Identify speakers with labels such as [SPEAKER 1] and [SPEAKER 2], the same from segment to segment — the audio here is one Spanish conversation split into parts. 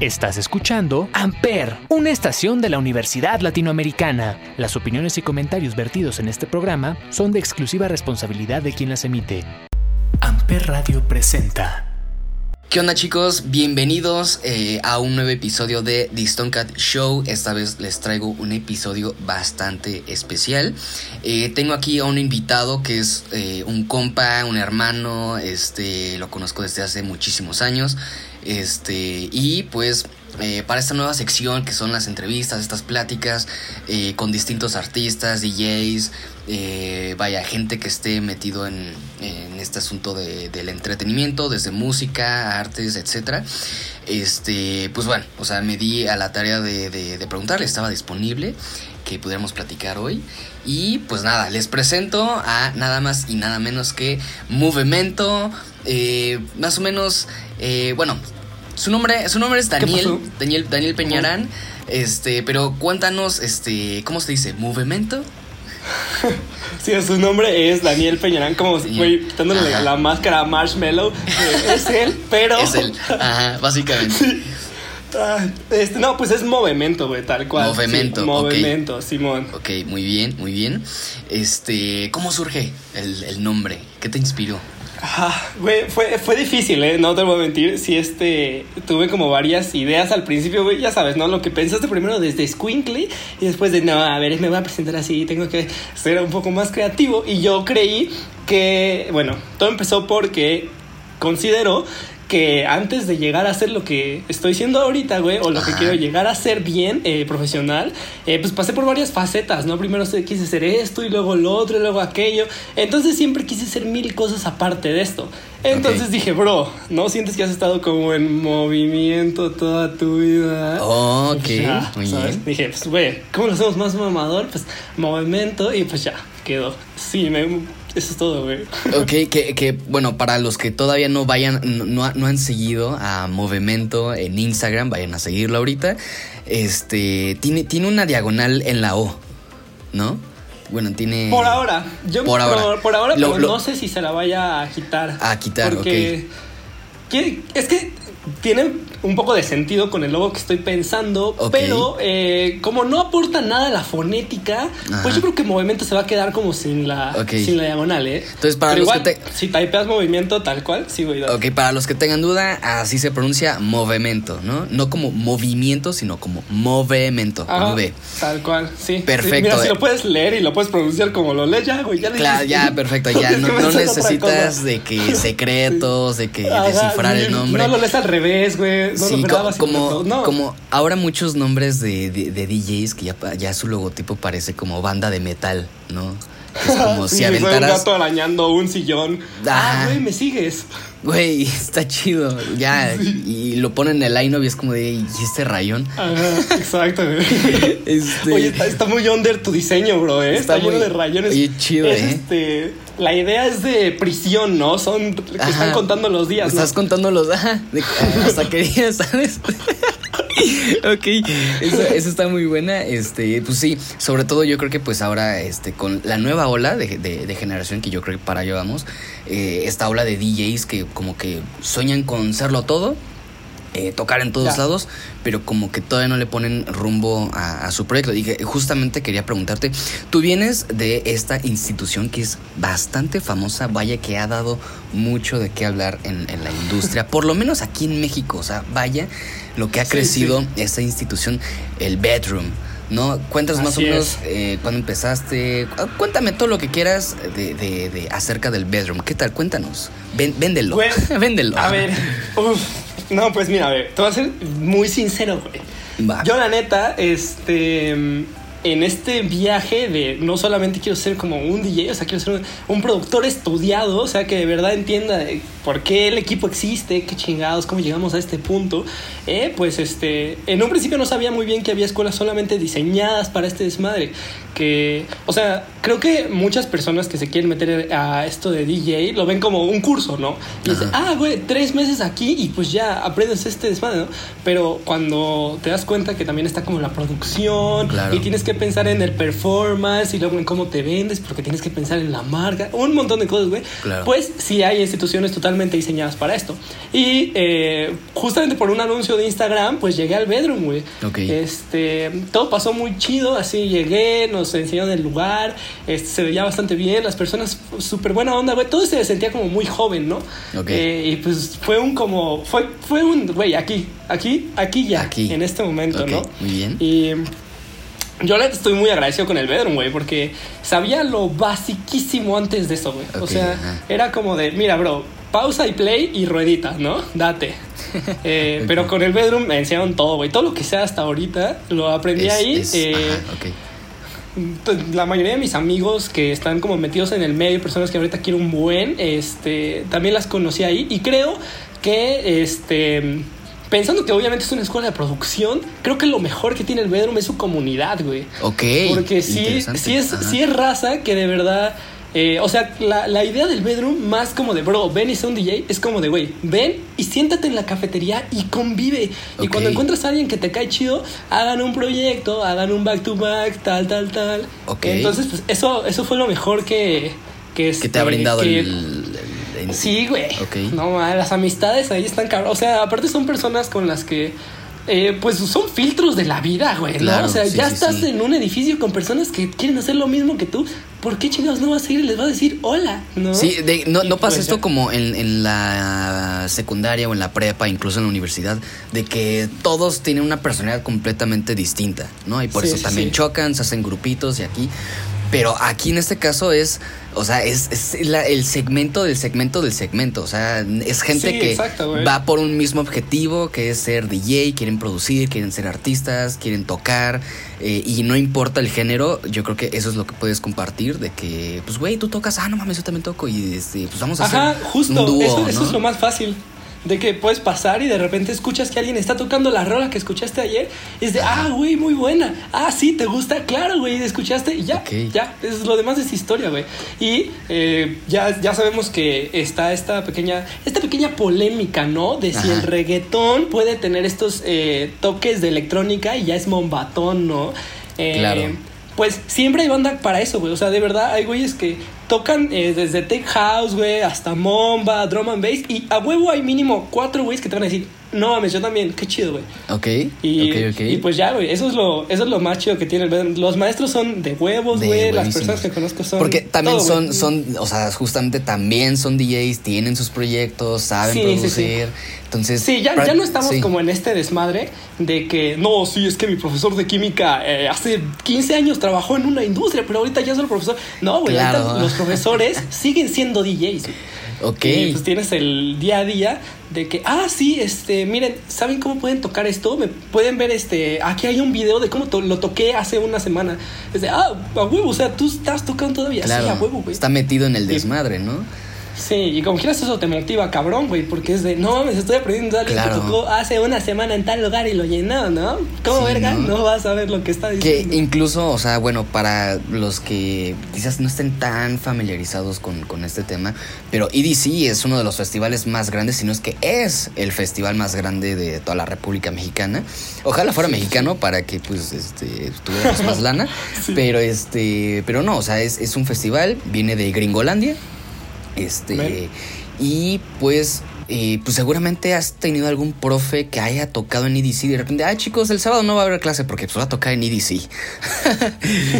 [SPEAKER 1] Estás escuchando Amper, una estación de la Universidad Latinoamericana. Las opiniones y comentarios vertidos en este programa son de exclusiva responsabilidad de quien las emite. Amper Radio presenta.
[SPEAKER 2] ¿Qué onda chicos? Bienvenidos eh, a un nuevo episodio de The Stone Cat Show. Esta vez les traigo un episodio bastante especial. Eh, tengo aquí a un invitado que es eh, un compa, un hermano, este, lo conozco desde hace muchísimos años. Este, y pues para esta nueva sección que son las entrevistas, estas pláticas con distintos artistas, DJs, vaya, gente que esté metido en, este asunto del entretenimiento, desde música, artes, etcétera. Este, pues bueno, o sea, me di a la tarea de, preguntarle, estaba disponible que pudiéramos platicar hoy. Y pues nada, les presento a nada más y nada menos que Movimento. más o menos, bueno, su nombre, su nombre es Daniel, Daniel, Daniel Peñarán. Este, pero cuéntanos, este, ¿cómo se dice? ¿Movimiento?
[SPEAKER 3] Sí, su nombre es Daniel Peñarán, como güey, quitándole la máscara a Marshmallow. es él, pero.
[SPEAKER 2] Es él, ajá, básicamente.
[SPEAKER 3] Este, no, pues es movimiento, güey, tal cual.
[SPEAKER 2] Movimiento.
[SPEAKER 3] movimiento, Simón.
[SPEAKER 2] Ok, muy bien, muy bien. Este, ¿cómo surge el, el nombre? ¿Qué te inspiró?
[SPEAKER 3] Güey, fue, fue difícil, ¿eh? No te voy a mentir. Sí, este, tuve como varias ideas al principio, güey, ya sabes, ¿no? Lo que pensaste primero desde Squinkly y después de, no, a ver, me voy a presentar así, tengo que ser un poco más creativo. Y yo creí que, bueno, todo empezó porque considero que antes de llegar a ser lo que estoy siendo ahorita, güey, o lo que quiero llegar a ser bien eh, profesional, eh, pues pasé por varias facetas, ¿no? Primero quise ser esto y luego lo otro y luego aquello. Entonces siempre quise ser mil cosas aparte de esto. Entonces dije, bro, ¿no sientes que has estado como en movimiento toda tu vida?
[SPEAKER 2] ok, muy bien.
[SPEAKER 3] Dije, pues, güey, ¿cómo lo hacemos más mamador? Pues movimiento y pues ya, quedó. Sí, me eso es todo, güey.
[SPEAKER 2] Ok, que, que, bueno, para los que todavía no vayan, no, han seguido a Movimiento en Instagram, vayan a seguirlo ahorita. Este, tiene, tiene una diagonal en la O, ¿no? Bueno, tiene.
[SPEAKER 3] Por ahora. Yo por ahora. Por, ahora, pero no sé si se la vaya a quitar.
[SPEAKER 2] A quitar,
[SPEAKER 3] porque Es que tiene un poco de sentido con el logo que estoy pensando, pero eh, como no aporta nada a la fonética, pues yo creo que movimiento se va a quedar como sin la, sin la diagonal, ¿eh?
[SPEAKER 2] Entonces, para los que te...
[SPEAKER 3] si typeas movimiento tal cual, sí, güey.
[SPEAKER 2] Ok, para los que tengan duda, así se pronuncia movimiento, ¿no? No como movimiento, sino como movimiento, V.
[SPEAKER 3] Tal cual, sí.
[SPEAKER 2] Perfecto.
[SPEAKER 3] mira, si lo puedes leer y lo puedes pronunciar como lo lees, ya, güey, ya
[SPEAKER 2] Claro, ya, perfecto, ya. No, necesitas de que secretos, de que descifrar el nombre.
[SPEAKER 3] No lo lees al revés, güey sí,
[SPEAKER 2] como, como ahora muchos nombres de, de, DJs que ya, ya su logotipo parece como banda de metal, ¿no?
[SPEAKER 3] Es como si aventaras. un gato arañando un sillón. Ah, güey, me sigues.
[SPEAKER 2] Güey, está chido. Ya. Y lo ponen en el line y es como de. ¿Y este rayón?
[SPEAKER 3] Ajá, exacto, güey. Este... Oye, está, muy under tu diseño, bro, ¿eh? Está, lleno de rayones.
[SPEAKER 2] Oye, chido, ¿eh?
[SPEAKER 3] Este, la idea es de prisión, ¿no? Son. Que están contando los días.
[SPEAKER 2] Estás contando los. Ajá. hasta qué día, ¿sabes? ok, eso, está muy buena. Este, pues sí, sobre todo yo creo que pues ahora, este, con la nueva ola de, generación que yo creo que para allá vamos, eh, esta ola de DJs que como que sueñan con serlo todo. Eh, tocar en todos lados, pero como que todavía no le ponen rumbo a, su proyecto. Y justamente quería preguntarte, tú vienes de esta institución que es bastante famosa, vaya que ha dado mucho de qué hablar en, en la industria, por lo menos aquí en México, o sea, vaya lo que ha crecido esta institución, el bedroom. ¿no? Cuéntanos más o menos eh, cuándo empezaste. Cuéntame todo lo que quieras de, de, acerca del bedroom. ¿Qué tal? Cuéntanos. véndelo. véndelo.
[SPEAKER 3] A ver. no, pues mira, a ver. Te voy a ser muy sincero, güey. Yo, la neta, este en este viaje de no solamente quiero ser como un DJ, o sea, quiero ser un, productor estudiado, o sea, que de verdad entienda por qué el equipo existe, qué chingados, cómo llegamos a este punto. Eh, pues este, en un principio no sabía muy bien que había escuelas solamente diseñadas para este desmadre. Que, o sea, creo que muchas personas que se quieren meter a esto de DJ lo ven como un curso, ¿no? Y dicen, ah, güey, tres meses aquí y pues ya aprendes este desmadre, ¿no? Pero cuando te das cuenta que también está como la producción y tienes que que pensar en el performance y luego en cómo te vendes, porque tienes que pensar en la marca, un montón de cosas, güey.
[SPEAKER 2] Claro.
[SPEAKER 3] Pues sí hay instituciones totalmente diseñadas para esto. Y eh, justamente por un anuncio de Instagram, pues llegué al bedroom, güey. Este, todo pasó muy chido, así llegué, nos enseñaron el lugar, este, se veía bastante bien, las personas súper buena onda, güey. Todo se sentía como muy joven, ¿no?
[SPEAKER 2] Ok.
[SPEAKER 3] Eh, y pues fue un como, fue, fue un, güey, aquí, aquí, aquí ya,
[SPEAKER 2] Aquí.
[SPEAKER 3] en este momento, ¿no?
[SPEAKER 2] muy bien.
[SPEAKER 3] Y yo la estoy muy agradecido con el bedroom, güey, porque sabía lo basiquísimo antes de eso, güey. o sea,
[SPEAKER 2] ajá.
[SPEAKER 3] era como de, mira, bro, pausa y play y ruedita, ¿no? Date. Eh. Pero con el bedroom me enseñaron todo, güey. Todo lo que sea hasta ahorita lo aprendí
[SPEAKER 2] Es-
[SPEAKER 3] ahí.
[SPEAKER 2] es-
[SPEAKER 3] eh,
[SPEAKER 2] ajá,
[SPEAKER 3] t- la mayoría de mis amigos que están como metidos en el medio, personas que ahorita quiero un buen, este, también las conocí ahí y creo que, este, pensando que obviamente es una escuela de producción, creo que lo mejor que tiene el Bedroom es su comunidad, güey.
[SPEAKER 2] Ok.
[SPEAKER 3] Porque sí, sí, es, sí es raza que de verdad... eh, o sea, la, la idea del bedroom, más como de, bro, ven y sé un DJ, es como de, güey, ven y siéntate en la cafetería y convive. Y cuando encuentras a alguien que te cae chido, hagan un proyecto, hagan un back to back, tal, tal, tal.
[SPEAKER 2] Ok.
[SPEAKER 3] Entonces, pues eso, eso fue lo mejor que... Que,
[SPEAKER 2] Que te ha
[SPEAKER 3] este,
[SPEAKER 2] brindado
[SPEAKER 3] que-
[SPEAKER 2] el,
[SPEAKER 3] Sí, güey.
[SPEAKER 2] Ok.
[SPEAKER 3] No, las amistades ahí están cabrón. O sea, aparte son personas con las que. eh, pues son filtros de la vida, güey. ¿no? O sea,
[SPEAKER 2] sí,
[SPEAKER 3] ya
[SPEAKER 2] sí,
[SPEAKER 3] estás
[SPEAKER 2] sí.
[SPEAKER 3] en un edificio con personas que quieren hacer lo mismo que tú. ¿Por qué chingados no vas a ir y les vas a decir hola? ¿No?
[SPEAKER 2] Sí, de- no, pasa
[SPEAKER 3] pues
[SPEAKER 2] esto como en, en la secundaria o en la prepa, incluso en la universidad, de que todos tienen una personalidad completamente distinta, ¿no? Y por eso también chocan, se hacen grupitos y aquí. Pero aquí en este caso es, o sea, es, es la- el segmento del segmento del segmento. O sea, es gente
[SPEAKER 3] Sí,
[SPEAKER 2] que
[SPEAKER 3] exacto,
[SPEAKER 2] va por un mismo objetivo, que es ser DJ, quieren producir, quieren ser artistas, quieren tocar, eh, y no importa el género, yo creo que eso es lo que puedes compartir, de que, pues, güey, tú tocas, ah, no mames, yo también toco, y este, pues vamos a
[SPEAKER 3] Ajá,
[SPEAKER 2] hacer
[SPEAKER 3] justo.
[SPEAKER 2] un dúo,
[SPEAKER 3] eso, eso es lo más fácil. De que puedes pasar y de repente escuchas que alguien está tocando la rola que escuchaste ayer. Y es de, ah, güey, muy buena. Ah, sí, te gusta, claro, güey, escuchaste y ya,
[SPEAKER 2] Ok.
[SPEAKER 3] ya. Es lo demás es historia, güey. Y eh, ya, ya sabemos que está esta pequeña, esta pequeña polémica, ¿no? De si
[SPEAKER 2] Ajá.
[SPEAKER 3] el reggaetón puede tener estos eh, toques de electrónica y ya es mombatón, ¿no? Eh,
[SPEAKER 2] Claro.
[SPEAKER 3] Pues siempre hay banda para eso, güey. O sea, de verdad, hay güeyes que tocan eh, desde tech house, güey, hasta momba, drum and bass. Y a huevo hay mínimo cuatro güeyes que te van a decir, no mames, yo también, qué chido, güey.
[SPEAKER 2] Ok,
[SPEAKER 3] Y,
[SPEAKER 2] ok, ok.
[SPEAKER 3] y pues ya, güey, eso es lo, eso es lo más chido que tiene el. Los maestros son de huevos, güey. Las personas que conozco son.
[SPEAKER 2] Porque también
[SPEAKER 3] todo,
[SPEAKER 2] son, son, o sea, justamente también son DJs, tienen sus proyectos, saben
[SPEAKER 3] Sí, sí, sí.
[SPEAKER 2] producir. Entonces,
[SPEAKER 3] Sí, ya, ya no estamos como en este desmadre de que no, sí, es que mi profesor de química eh, hace 15 años trabajó en una industria, pero ahorita ya es el profesor. No, güey,
[SPEAKER 2] Claro.
[SPEAKER 3] ahorita los profesores siguen siendo DJs. güey.
[SPEAKER 2] Ok.
[SPEAKER 3] Y pues tienes el día a día de que, ah, sí, este, miren, ¿saben cómo pueden tocar esto? Me pueden ver, este, aquí hay un video de cómo to- lo toqué hace una semana. Es de, ah, a huevo, o sea, tú estás tocando todavía.
[SPEAKER 2] Claro,
[SPEAKER 3] Sí, a huevo, güey.
[SPEAKER 2] está metido en el desmadre, ¿no?
[SPEAKER 3] Sí, y como quieras eso te motiva, cabrón, güey, porque es de, no mames, estoy aprendiendo a alguien
[SPEAKER 2] Claro.
[SPEAKER 3] que tocó hace una semana en tal lugar y lo llenó, ¿no? ¿Cómo
[SPEAKER 2] Sí,
[SPEAKER 3] verga?
[SPEAKER 2] ¿no?
[SPEAKER 3] ¿no? vas a ver lo que está
[SPEAKER 2] Que
[SPEAKER 3] diciendo.
[SPEAKER 2] incluso, o sea, bueno, para los que quizás no estén tan familiarizados con, con este tema, pero EDC es uno de los festivales más grandes, si no es que es el festival más grande de toda la República Mexicana. Ojalá fuera mexicano para que pues este tuviéramos más lana,
[SPEAKER 3] Sí.
[SPEAKER 2] pero este, pero no, o sea, es, es un festival, viene de Gringolandia. Este, y pues eh, pues seguramente has tenido algún profe que haya tocado en EDC y de repente, ah chicos, el sábado no va a haber clase porque pues va a tocar en EDC.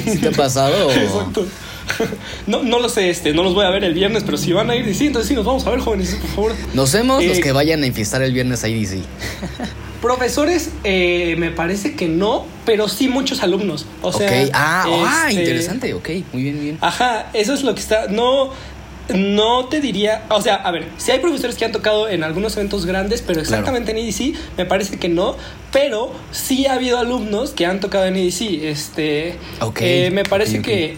[SPEAKER 2] ¿Sí te ha pasado?
[SPEAKER 3] Exacto. No, no lo sé, este, no los voy a ver el viernes, pero si van a ir, sí, entonces sí, nos vamos a ver, jóvenes, por favor.
[SPEAKER 2] Nos vemos los
[SPEAKER 3] Eh,
[SPEAKER 2] que vayan a enfiestar el viernes a EDC.
[SPEAKER 3] Profesores, eh, me parece que no, pero sí muchos alumnos. O sea,
[SPEAKER 2] ah, ah,
[SPEAKER 3] este,
[SPEAKER 2] interesante, ok, muy bien, muy bien.
[SPEAKER 3] Ajá, eso es lo que está. No, no te diría. O sea, a ver, si hay profesores que han tocado en algunos eventos grandes, pero exactamente en EDC, me parece que no. Pero sí ha habido alumnos que han tocado en EDC. Este.
[SPEAKER 2] Ok,
[SPEAKER 3] eh, me parece
[SPEAKER 2] ok, ok.
[SPEAKER 3] que.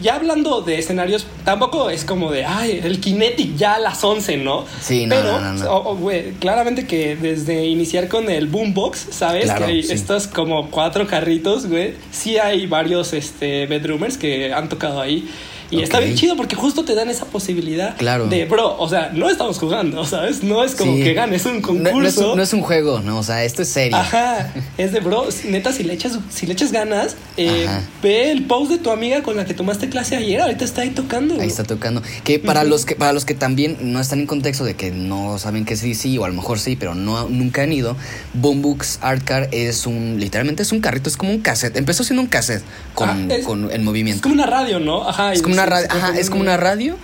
[SPEAKER 3] Ya hablando de escenarios, tampoco es como de, ay, el Kinetic ya a las 11, ¿no?
[SPEAKER 2] Sí, no,
[SPEAKER 3] Pero,
[SPEAKER 2] no, no, no.
[SPEAKER 3] o- o, güey, claramente que desde iniciar con el Boombox, ¿sabes?
[SPEAKER 2] Claro,
[SPEAKER 3] que hay
[SPEAKER 2] sí.
[SPEAKER 3] estos como cuatro carritos, güey. Sí hay varios este, bedroomers que han tocado ahí. Y está bien chido porque justo te dan esa posibilidad
[SPEAKER 2] Claro.
[SPEAKER 3] de, bro, o sea, no estamos jugando, ¿sabes? No es como
[SPEAKER 2] Sí.
[SPEAKER 3] que ganes un concurso.
[SPEAKER 2] no es, un- no es un juego, no, o sea, esto es serio.
[SPEAKER 3] Ajá, es de bro, neta, si le echas, si le echas ganas, eh, ve el post de tu amiga con la que tomaste clase ayer, ahorita está ahí tocando.
[SPEAKER 2] Ahí está tocando. Que para los que para los que también no están en contexto de que no saben que sí sí o a lo mejor sí, pero no nunca han ido, Boombooks Art Car es un literalmente es un carrito, es como un cassette. Empezó siendo un cassette con,
[SPEAKER 3] Ah, es-
[SPEAKER 2] con
[SPEAKER 3] Es
[SPEAKER 2] movimiento.
[SPEAKER 3] como una radio, ¿no? Ajá.
[SPEAKER 2] Es como una radio, ajá, es como una radio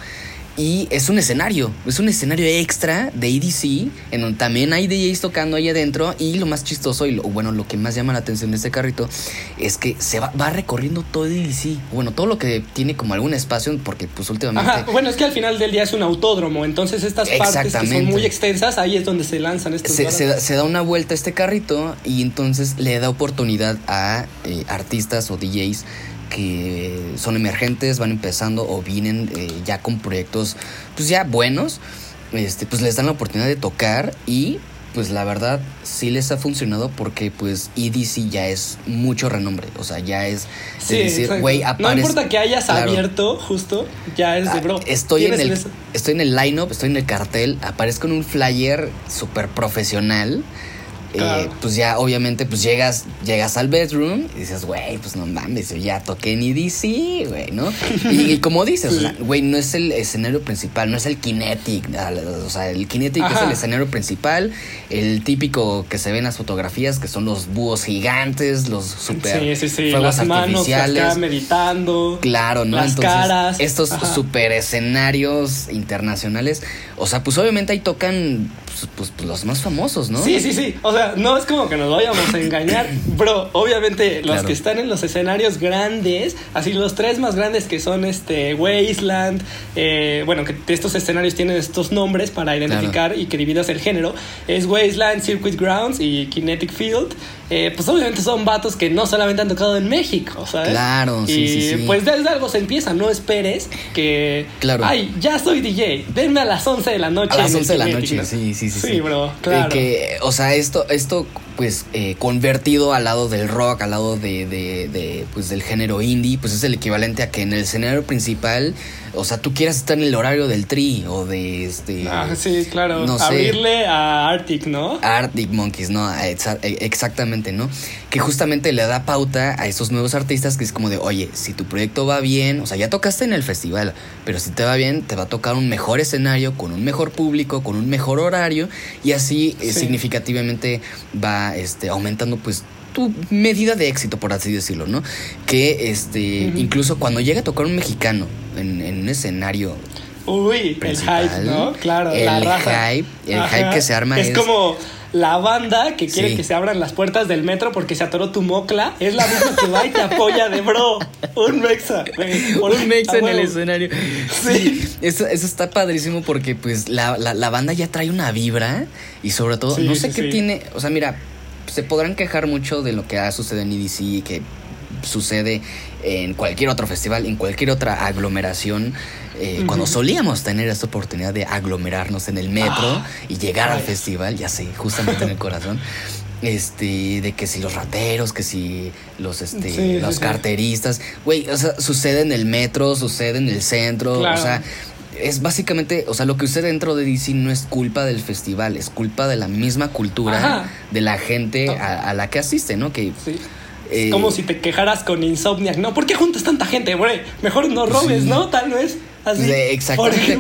[SPEAKER 2] y es un escenario, es un escenario extra de EDC en donde también hay DJs tocando ahí adentro y lo más chistoso y lo, bueno, lo que más llama la atención de este carrito es que se va, va recorriendo todo EDC, bueno, todo lo que tiene como algún espacio porque pues últimamente
[SPEAKER 3] Ajá, bueno, es que al final del día es un autódromo, entonces estas partes que son muy extensas, ahí es donde se lanzan estos
[SPEAKER 2] se,
[SPEAKER 3] varas.
[SPEAKER 2] se da, se da una vuelta a este carrito y entonces le da oportunidad a eh, artistas o DJs que son emergentes, van empezando o vienen eh, ya con proyectos pues ya buenos, este, pues les dan la oportunidad de tocar y pues la verdad sí les ha funcionado porque pues EDC ya es mucho renombre, o sea, ya es
[SPEAKER 3] Sí,
[SPEAKER 2] de decir,
[SPEAKER 3] exacto.
[SPEAKER 2] güey,
[SPEAKER 3] No importa que hayas
[SPEAKER 2] Claro.
[SPEAKER 3] abierto, justo, ya es de
[SPEAKER 2] Ah,
[SPEAKER 3] bro.
[SPEAKER 2] Estoy en, el,
[SPEAKER 3] eso.
[SPEAKER 2] estoy en el line-up, estoy en el cartel, aparezco en un flyer súper profesional. Eh, pues ya obviamente pues llegas llegas al bedroom y dices, güey, pues no mames, yo ya toqué en EDC, güey, ¿no? Y, y como dices, o sea, güey, no es el escenario principal, no es el Kinetic, o sea, el Kinetic es el escenario principal, el típico que se ve en las fotografías, que son los búhos gigantes, los super
[SPEAKER 3] Sí, sí, sí.
[SPEAKER 2] fuegos
[SPEAKER 3] Las manos
[SPEAKER 2] artificiales.
[SPEAKER 3] acá meditando.
[SPEAKER 2] Claro, ¿no?
[SPEAKER 3] Las
[SPEAKER 2] Entonces,
[SPEAKER 3] caras.
[SPEAKER 2] estos
[SPEAKER 3] Ajá.
[SPEAKER 2] super escenarios internacionales, o sea, pues obviamente ahí tocan pues, pues, pues, los más famosos, ¿no?
[SPEAKER 3] Sí, sí, sí. O sea, no es como que nos vayamos a engañar. Bro, obviamente los
[SPEAKER 2] Claro.
[SPEAKER 3] que están en los escenarios grandes, así los tres más grandes que son este Wasteland, eh, bueno, que estos escenarios tienen estos nombres para identificar y que dividas el género, es Wasteland, Circuit Grounds y Kinetic Field. Eh, pues obviamente son vatos que no solamente han tocado en México, ¿sabes?
[SPEAKER 2] Claro, sí,
[SPEAKER 3] y
[SPEAKER 2] sí, sí.
[SPEAKER 3] pues desde algo se empieza, no esperes que,
[SPEAKER 2] Claro.
[SPEAKER 3] ay, ya soy DJ, denme a las 11 de la noche.
[SPEAKER 2] A las
[SPEAKER 3] en el
[SPEAKER 2] 11 de la
[SPEAKER 3] Kinetic",
[SPEAKER 2] noche,
[SPEAKER 3] ¿no?
[SPEAKER 2] sí, sí, sí.
[SPEAKER 3] Sí, bro,
[SPEAKER 2] Eh,
[SPEAKER 3] claro.
[SPEAKER 2] que, o sea, esto, esto pues, eh, convertido al lado del rock, al lado de, de, de, pues, del género indie, pues es el equivalente a que en el escenario principal, o sea, tú quieras estar en el horario del tri o de este...
[SPEAKER 3] Ah, sí, claro.
[SPEAKER 2] no sé.
[SPEAKER 3] Abrirle a Arctic, ¿no?
[SPEAKER 2] Arctic Monkeys, ¿no? Exa- e- Exactamente, ¿no? Que justamente le da pauta a esos nuevos artistas que es como de, oye, si tu proyecto va bien, o sea, ya tocaste en el festival, pero si te va bien, te va a tocar un mejor escenario, con un mejor público, con un mejor horario, y así eh, significativamente va este, aumentando, pues, tu medida de éxito, por así decirlo, ¿no? Que este, incluso cuando llega a tocar un mexicano en, en un escenario
[SPEAKER 3] Uy,
[SPEAKER 2] principal,
[SPEAKER 3] el hype, ¿no? Claro,
[SPEAKER 2] el
[SPEAKER 3] la
[SPEAKER 2] hype, el hype que se arma
[SPEAKER 3] es,
[SPEAKER 2] es-
[SPEAKER 3] como la banda que quiere
[SPEAKER 2] Sí.
[SPEAKER 3] que se abran las puertas del metro porque se atoró tu mocla. Es la misma que va y te apoya de bro. Un mexa. Por-
[SPEAKER 2] un mexa en el escenario.
[SPEAKER 3] Sí.
[SPEAKER 2] Sí, eso, eso está padrísimo porque pues la, la- la banda ya trae una vibra y sobre todo,
[SPEAKER 3] Sí,
[SPEAKER 2] no sé qué tiene, o sea, mira, se podrán quejar mucho de lo que ha sucedido en EDC y que sucede en cualquier otro festival, en cualquier otra aglomeración. eh. Cuando solíamos tener esta oportunidad de aglomerarnos en el metro
[SPEAKER 3] Ah.
[SPEAKER 2] y llegar al festival, ya sé, justamente en el corazón. Este, de que si los rateros, que si los, este,
[SPEAKER 3] Sí,
[SPEAKER 2] los
[SPEAKER 3] sí.
[SPEAKER 2] carteristas, güey, o sea, sucede en el metro, sucede en el centro,
[SPEAKER 3] Claro.
[SPEAKER 2] o sea, es básicamente, o sea, lo que sucede dentro de DC no es culpa del festival, es culpa de la misma cultura
[SPEAKER 3] Ajá.
[SPEAKER 2] de la gente a, a la que asiste, ¿no? Que
[SPEAKER 3] Sí.
[SPEAKER 2] eh,
[SPEAKER 3] Es como si te quejaras con Insomniac. No, ¿por qué juntas tanta gente, güey? Mejor no robes,
[SPEAKER 2] Sí.
[SPEAKER 3] ¿no? Tal vez. Así.
[SPEAKER 2] exactamente.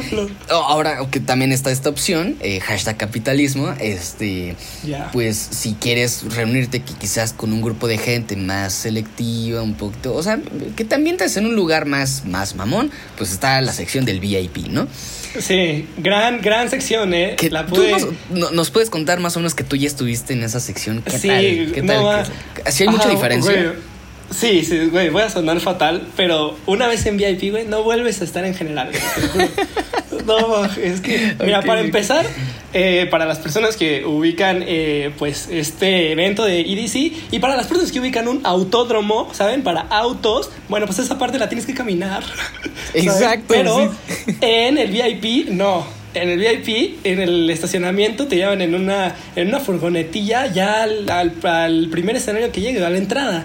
[SPEAKER 2] Oh, Ahora que también está esta opción, eh, hashtag capitalismo, este, pues si quieres reunirte qui- quizás con un grupo de gente más selectiva, un poquito, o sea, que también te en un lugar más, más mamón, pues está la sección del VIP, ¿no?
[SPEAKER 3] Sí, gran, gran sección, ¿eh?
[SPEAKER 2] Que
[SPEAKER 3] la
[SPEAKER 2] tú
[SPEAKER 3] pude...
[SPEAKER 2] nos, no- nos puedes contar más o menos que tú ya estuviste en esa sección. ¿Qué
[SPEAKER 3] Sí,
[SPEAKER 2] tal? ¿Qué
[SPEAKER 3] no
[SPEAKER 2] tal? ¿Qué- ¿Sí hay mucha diferencia?
[SPEAKER 3] güey. Sí, sí, güey, voy a sonar fatal, pero una vez en VIP, güey, no vuelves a estar en general. güey, no, es que, mira, para empezar, eh, para las personas que ubican, eh, pues, este evento de EDC, y para las personas que ubican un autódromo, ¿saben? Para autos, bueno, pues esa parte la tienes que caminar.
[SPEAKER 2] Exacto,
[SPEAKER 3] Pero
[SPEAKER 2] sí.
[SPEAKER 3] en el VIP, no. En el VIP, en el estacionamiento, te llevan en una, en una furgonetilla ya al, al- al primer escenario que llegue, a la entrada.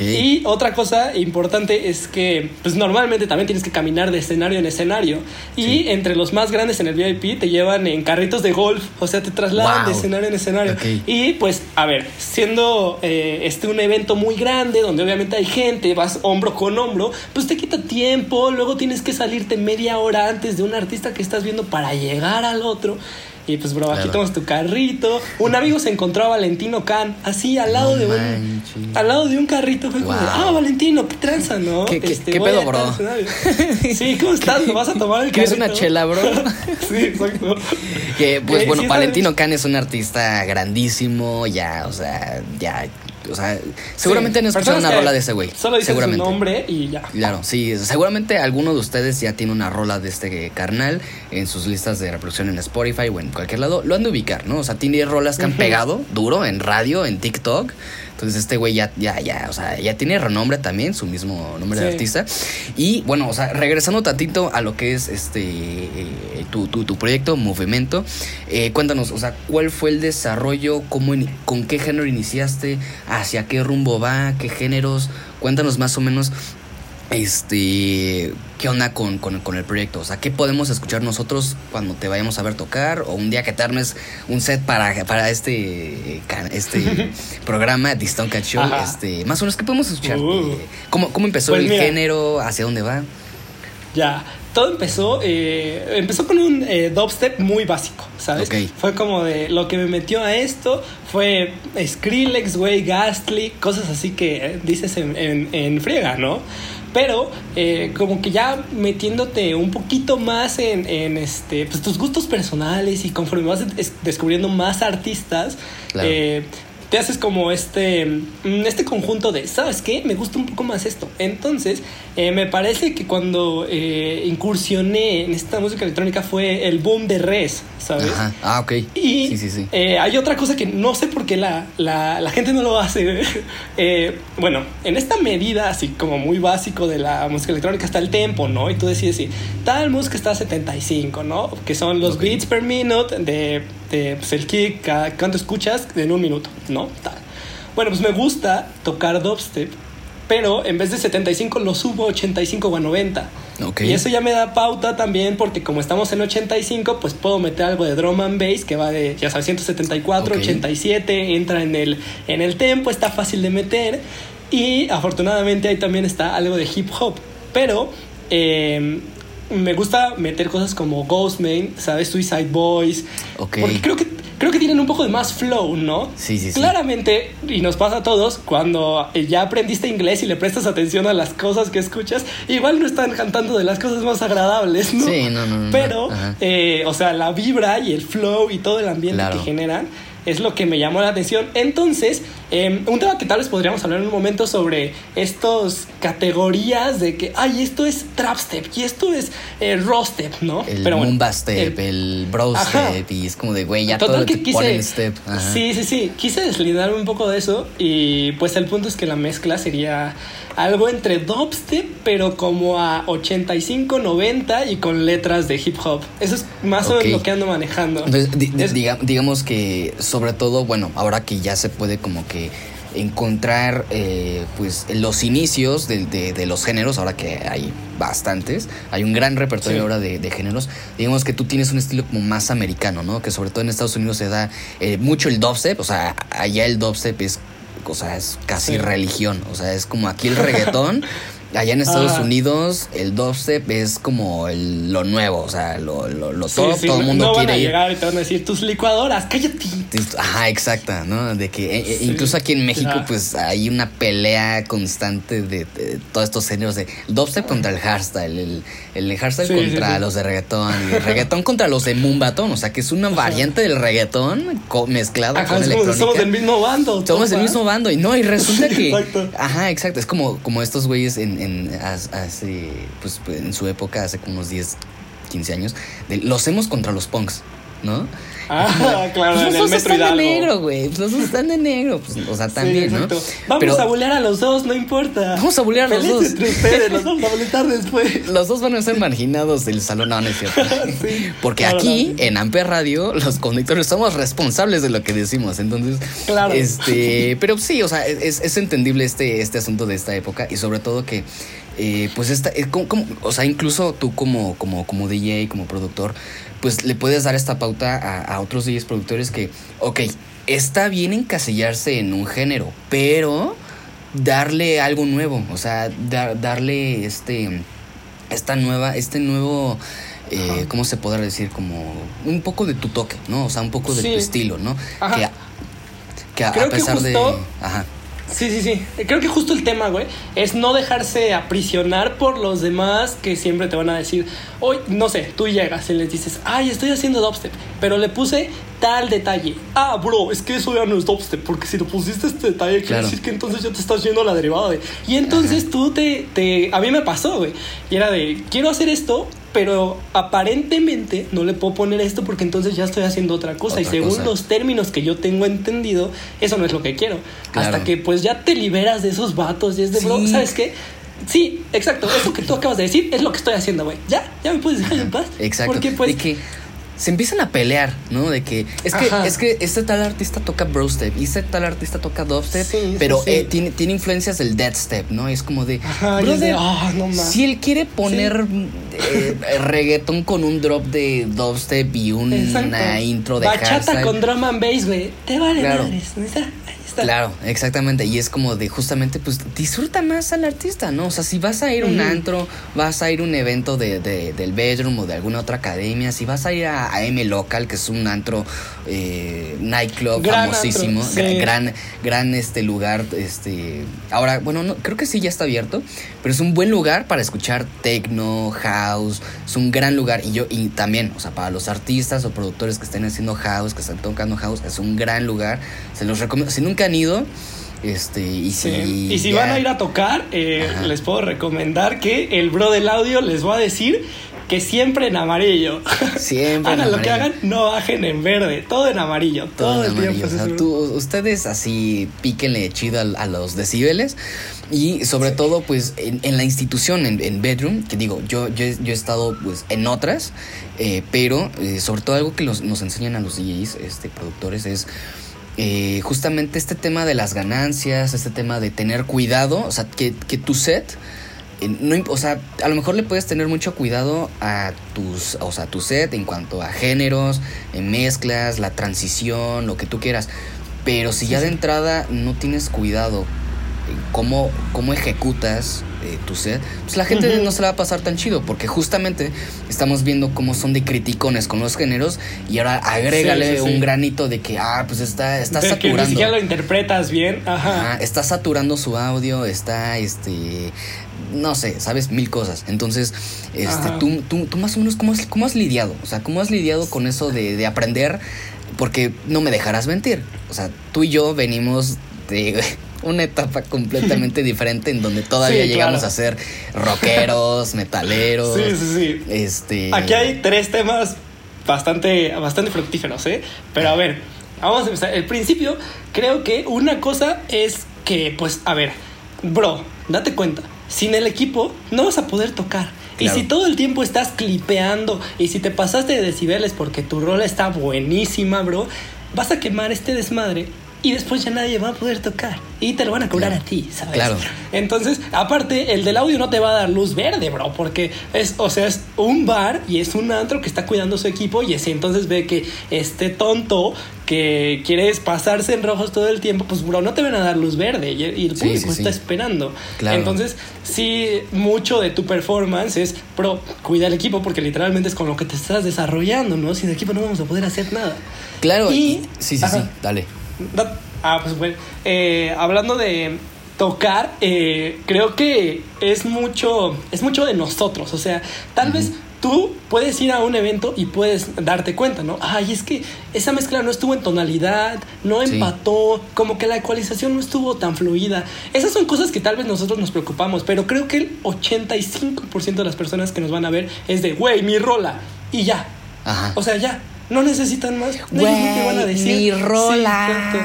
[SPEAKER 3] Y otra cosa importante es que, pues normalmente también tienes que caminar de escenario en escenario. Y entre los más grandes en el VIP te llevan en carritos de golf, o sea, te trasladan de escenario en escenario. Y pues, a ver, siendo eh, este un evento muy grande, donde obviamente hay gente, vas hombro con hombro, pues te quita tiempo, luego tienes que salirte media hora antes de un artista que estás viendo para llegar al otro. Y pues, bro, aquí tomas tu carrito. Un amigo se encontró a Valentino Can, así al lado de un. Al lado de un carrito. Fue como, ah, Valentino, qué tranza, ¿no?
[SPEAKER 2] ¿Qué, qué, este, pedo, bro?
[SPEAKER 3] sí, ¿cómo estás? ¿Lo vas a tomar el
[SPEAKER 2] carrito? ¿Quieres una chela, bro?
[SPEAKER 3] sí, exacto.
[SPEAKER 2] Que, pues, bueno, Valentino Can es un artista grandísimo, ya, o sea, ya o sea, seguramente han escuchado una rola de ese güey.
[SPEAKER 3] Solo dice
[SPEAKER 2] su
[SPEAKER 3] nombre y ya.
[SPEAKER 2] Claro, sí, seguramente alguno de ustedes ya tiene una rola de este carnal en sus listas de reproducción en Spotify o en cualquier lado. Lo han de ubicar, ¿no? O sea, tiene rolas que han pegado duro en radio, en TikTok. Entonces este güey ya, ya, ya, o sea, ya tiene renombre también, su mismo nombre de artista. Y bueno, o sea, regresando tantito a lo que es este eh, tu, tu, proyecto, Movimiento, eh, cuéntanos, o sea, ¿cuál fue el desarrollo? Cómo, ¿Con qué género iniciaste? ¿Hacia qué rumbo va? ¿Qué géneros? Cuéntanos más o menos este, ¿qué onda con, el proyecto? O sea, ¿qué podemos escuchar nosotros cuando te vayamos a ver tocar? O un día que te armes un set para, para este, este programa, Distant Cat Show. Este, más o menos, ¿qué podemos escuchar? Uh. ¿Cómo, empezó pues el género? ¿Hacia dónde va?
[SPEAKER 3] Ya, todo empezó, eh, empezó con un eh, dubstep muy básico, ¿sabes? Fue como de lo que me metió a esto fue Skrillex, güey, Ghastly, cosas así que eh, dices en, en, en friega, ¿no? Pero eh, como que ya metiéndote un poquito más en, en este, pues, tus gustos personales y conforme vas descubriendo más artistas, eh, te haces como este, mm, este conjunto de, ¿sabes qué? Me gusta un poco más esto. Entonces, eh, me parece que cuando eh, incursioné en esta música electrónica fue el boom de Res, ¿sabes? Ajá.
[SPEAKER 2] Ah, ok.
[SPEAKER 3] Y sí, sí, sí. Eh, hay otra cosa que no sé por qué la, la, la gente no lo hace. bueno, en esta medida, así como muy básico de la música electrónica, está el tempo, ¿no? Y tú decides si tal música está a 75, ¿no? Que son los beats per minute de este, pues el kick, cuánto escuchas en un minuto, ¿no? Tal. Bueno, pues me gusta tocar dubstep, pero en vez de 75 lo subo a 85 o a 90. Okay. Y eso ya me da pauta también porque como estamos en 85, pues puedo meter algo de drum and bass que va de, ya sabes, 174, 87, entra en el, en el tempo, está fácil de meter. Y afortunadamente ahí también está algo de hip hop. Pero eh, me gusta meter cosas como Ghostman, ¿sabes? Suicide Boys. Ok. Porque creo que, creo que tienen un poco de más flow, ¿no?
[SPEAKER 2] Sí, sí,
[SPEAKER 3] sí. Claramente, y nos pasa a todos, cuando ya aprendiste inglés y le prestas atención a las cosas que escuchas, igual no están cantando de las cosas más agradables, ¿no?
[SPEAKER 2] Sí, no, no, no.
[SPEAKER 3] Pero, eh, o sea, la vibra y el flow y todo el ambiente que generan es lo que me llamó la atención. Entonces, em, un tema que tal vez podríamos hablar en un momento sobre estas categorías de que, ay, esto es trapstep y esto es eh, step, ¿no?
[SPEAKER 2] El Pero step, el, bro step y es como de, güey, ya todo lo que, quise, step.
[SPEAKER 3] Sí, sí, sí, quise deslindarme un poco de eso y pues el punto es que la mezcla sería algo entre dubstep, pero como a 85, 90 y con letras de hip hop. Eso es más o menos lo que ando manejando.
[SPEAKER 2] digamos que sobre todo, bueno, ahora que ya se puede como que encontrar eh, pues los inicios de, los géneros, ahora que hay bastantes, hay un gran repertorio ahora de, géneros, digamos que tú tienes un estilo como más americano, ¿no? Que sobre todo en Estados Unidos se da eh, mucho el dubstep, o sea, allá el dubstep es o sea, es casi religión. O sea, es como aquí el reggaetón, Allá en Estados Unidos el dubstep es como lo nuevo, o sea, lo, lo, lo todo, todo el mundo
[SPEAKER 3] no
[SPEAKER 2] quiere
[SPEAKER 3] van a
[SPEAKER 2] ir.
[SPEAKER 3] llegar y te van a decir tus licuadoras, cállate.
[SPEAKER 2] Ajá, exacta, ¿no? De que eh, eh, incluso aquí en México pues hay una pelea constante de, todos estos géneros de dubstep contra el hardstyle, el, el hardstyle contra los de reggaetón, el reggaetón contra los de mumbatón, o sea, que es una variante del reggaetón mezclado con somos, electrónica.
[SPEAKER 3] Somos del mismo bando.
[SPEAKER 2] Somos del mismo bando y no, y resulta que exacto. Ajá, exacto, es como como estos güeyes en en, hace, pues, en su época, hace como unos 10, 15 años, de los hemos contra los punks, ¿no?
[SPEAKER 3] Ah, claro,
[SPEAKER 2] Pues
[SPEAKER 3] en
[SPEAKER 2] los
[SPEAKER 3] el
[SPEAKER 2] dos
[SPEAKER 3] metro
[SPEAKER 2] están de negro, güey. Pues los dos están de negro. Pues, o sea, también,
[SPEAKER 3] Sí,
[SPEAKER 2] ¿no?
[SPEAKER 3] Vamos
[SPEAKER 2] Pero
[SPEAKER 3] a bulear a los dos, no importa.
[SPEAKER 2] Vamos a bulear a los dos.
[SPEAKER 3] entre ustedes, los vamos a bulear después.
[SPEAKER 2] los dos van a ser marginados del salón. No, no es cierto.
[SPEAKER 3] Sí,
[SPEAKER 2] Porque
[SPEAKER 3] claro,
[SPEAKER 2] aquí,
[SPEAKER 3] no.
[SPEAKER 2] en Amper Radio, los conductores somos responsables de lo que decimos. Entonces,
[SPEAKER 3] Claro.
[SPEAKER 2] este, pero sí, o sea, es, es entendible este, este asunto de esta época y sobre todo que, eh, pues, esta, es como, como- o sea, incluso tú como, como, como DJ, como productor, pues le puedes dar esta pauta a, a otros DJs productores que, ok, está bien encasillarse en un género, pero darle algo nuevo, o sea, dar- darle este, esta nueva, este nuevo, eh. ¿cómo se podrá decir? Como un poco de tu toque, ¿no? O sea, un poco de
[SPEAKER 3] Sí.
[SPEAKER 2] tu estilo, ¿no?
[SPEAKER 3] Ajá.
[SPEAKER 2] Que, a- que a,
[SPEAKER 3] Creo
[SPEAKER 2] a
[SPEAKER 3] que
[SPEAKER 2] pesar de... Ajá.
[SPEAKER 3] Sí, sí, sí. Creo que justo el tema, güey, es no dejarse aprisionar por los demás que siempre te van a decir, hoy, no sé, tú llegas y les dices, ay, estoy haciendo dubstep, pero le puse tal detalle. Ah, bro, es que eso ya no es dubstep, porque si le pusiste este detalle, quiere
[SPEAKER 2] Claro.
[SPEAKER 3] decir que entonces ya te estás yendo a la derivada de... Y entonces tú te, te... A mí me pasó, güey. Y era de, quiero hacer esto, pero aparentemente no le puedo poner esto porque entonces ya estoy haciendo otra cosa. y según
[SPEAKER 2] cosa.
[SPEAKER 3] los términos que yo tengo entendido, eso no es lo que quiero.
[SPEAKER 2] Claro.
[SPEAKER 3] Hasta que pues ya te liberas de esos vatos y es de, bro. ¿sabes qué? Sí, exacto. Eso que tú acabas de decir es lo que estoy haciendo, güey. Ya, ya me puedes dejar en paz.
[SPEAKER 2] Exacto.
[SPEAKER 3] Porque pues...
[SPEAKER 2] de que se empiezan a pelear, ¿no? De que es que
[SPEAKER 3] Ajá.
[SPEAKER 2] es que este tal artista toca brostep y este tal artista toca dubstep,
[SPEAKER 3] Sí,
[SPEAKER 2] pero
[SPEAKER 3] sí.
[SPEAKER 2] eh, tiene, tiene influencias del deadstep, ¿no? Es como de,
[SPEAKER 3] Ajá, es de,
[SPEAKER 2] brother,
[SPEAKER 3] ah, no
[SPEAKER 2] si él quiere poner eh, reggaetón con un drop de dubstep y una
[SPEAKER 3] Exacto.
[SPEAKER 2] intro de
[SPEAKER 3] Bachata con drum and bass, güey. Te vale
[SPEAKER 2] Claro.
[SPEAKER 3] madres.
[SPEAKER 2] Claro, exactamente. Y es como de justamente, pues disfruta más al artista, ¿no? O sea, si vas a ir a un antro, vas a ir a un evento de, de- del bedroom o de alguna otra academia, si vas a ir a, a M Local, que es un antro eh, nightclub
[SPEAKER 3] Gran
[SPEAKER 2] famosísimo,
[SPEAKER 3] antro,
[SPEAKER 2] gra-
[SPEAKER 3] sí.
[SPEAKER 2] gran, gran este lugar, este. Ahora, bueno, no, creo que sí ya está abierto, pero es un buen lugar para escuchar techno, house, es un gran lugar. Y yo, y también, o sea, para los artistas o productores que estén haciendo house, que están tocando house, es un gran lugar. Se los recomiendo. Si nunca han ido, este, y si.
[SPEAKER 3] Sí. Y si
[SPEAKER 2] ya-
[SPEAKER 3] van a ir a tocar, eh, les puedo recomendar que el bro del audio les va a decir que siempre en amarillo.
[SPEAKER 2] Siempre en
[SPEAKER 3] hagan lo que hagan, no bajen en verde, todo en amarillo, todo,
[SPEAKER 2] todo en
[SPEAKER 3] el
[SPEAKER 2] amarillo.
[SPEAKER 3] tiempo.
[SPEAKER 2] O sea,
[SPEAKER 3] es-
[SPEAKER 2] tú- ustedes así píquenle chido a, a los decibeles y sobre todo pues en, en la institución, en, en Bedroom, que digo, yo, yo, he- yo he estado pues en otras, eh, pero eh, sobre todo algo que los- nos enseñan a los DJs, este, productores, es eh, justamente este tema de las ganancias, este tema de tener cuidado, o sea, que, que tu set... eh, No, o sea, a lo mejor le puedes tener mucho cuidado a tus, o sea, a tu set en cuanto a géneros, en mezclas, la transición, lo que tú quieras. Pero si ya de entrada no tienes cuidado cómo, cómo ejecutas eh, tu set, pues la gente no se la va a pasar tan chido, porque justamente estamos viendo cómo son de criticones con los géneros y ahora agrégale
[SPEAKER 3] Sí, sí, sí.
[SPEAKER 2] un granito de que, ah, pues está, está
[SPEAKER 3] de que
[SPEAKER 2] saturando.
[SPEAKER 3] siquiera lo interpretas bien. Ajá.
[SPEAKER 2] Ajá, está saturando su audio, está, este, no sé, sabes, mil cosas. Entonces, este, tú, tú, tú más o menos, ¿cómo has, cómo has lidiado? O sea, ¿cómo has lidiado con eso de, de aprender? Porque no me dejarás mentir. O sea, tú y yo venimos de una etapa completamente diferente en donde todavía
[SPEAKER 3] Sí,
[SPEAKER 2] llegamos
[SPEAKER 3] claro.
[SPEAKER 2] a ser rockeros, metaleros.
[SPEAKER 3] Sí, sí, sí.
[SPEAKER 2] Este.
[SPEAKER 3] Aquí hay tres temas bastante, bastante fructíferos, ¿eh? Pero a ver, vamos a empezar. El principio, creo que una cosa es que, pues, a ver, bro, date cuenta, sin el equipo no vas a poder tocar.
[SPEAKER 2] Claro.
[SPEAKER 3] Y si todo el tiempo estás clipeando y si te pasaste de decibeles porque tu rola está buenísima, bro, vas a quemar este desmadre y después ya nadie va a poder tocar y te lo van a cobrar
[SPEAKER 2] Claro.
[SPEAKER 3] a ti, ¿sabes?
[SPEAKER 2] Claro.
[SPEAKER 3] Entonces, aparte, el del audio no te va a dar luz verde, bro, porque es, o sea, es un bar y es un antro que está cuidando su equipo y ese entonces ve que este tonto que quiere pasarse en rojos todo el tiempo, pues, bro, no te van a dar luz verde y, el público
[SPEAKER 2] sí, sí.
[SPEAKER 3] está esperando.
[SPEAKER 2] Claro.
[SPEAKER 3] Entonces, sí, mucho de tu performance es, bro, cuida el equipo porque literalmente es con lo que te estás desarrollando, ¿no? Sin el equipo no vamos a poder hacer nada.
[SPEAKER 2] Claro,
[SPEAKER 3] Y-
[SPEAKER 2] y, sí, sí,
[SPEAKER 3] Ajá.
[SPEAKER 2] sí, dale.
[SPEAKER 3] Ah, pues bueno. Eh, hablando de tocar, eh, creo que es mucho, es mucho de nosotros. O sea, tal vez tú puedes ir a un evento y puedes darte cuenta, ¿no? Ay, es que esa mezcla no estuvo en tonalidad, no
[SPEAKER 2] Sí.
[SPEAKER 3] empató, como que la ecualización no estuvo tan fluida. Esas son cosas que tal vez nosotros nos preocupamos, pero creo que el 85% de las personas que nos van a ver es de, güey, mi rola. Y ya.
[SPEAKER 2] Ajá.
[SPEAKER 3] O sea, ya. No necesitan más. No van a decir.
[SPEAKER 2] mi
[SPEAKER 3] Sí,
[SPEAKER 2] rola.
[SPEAKER 3] exacto.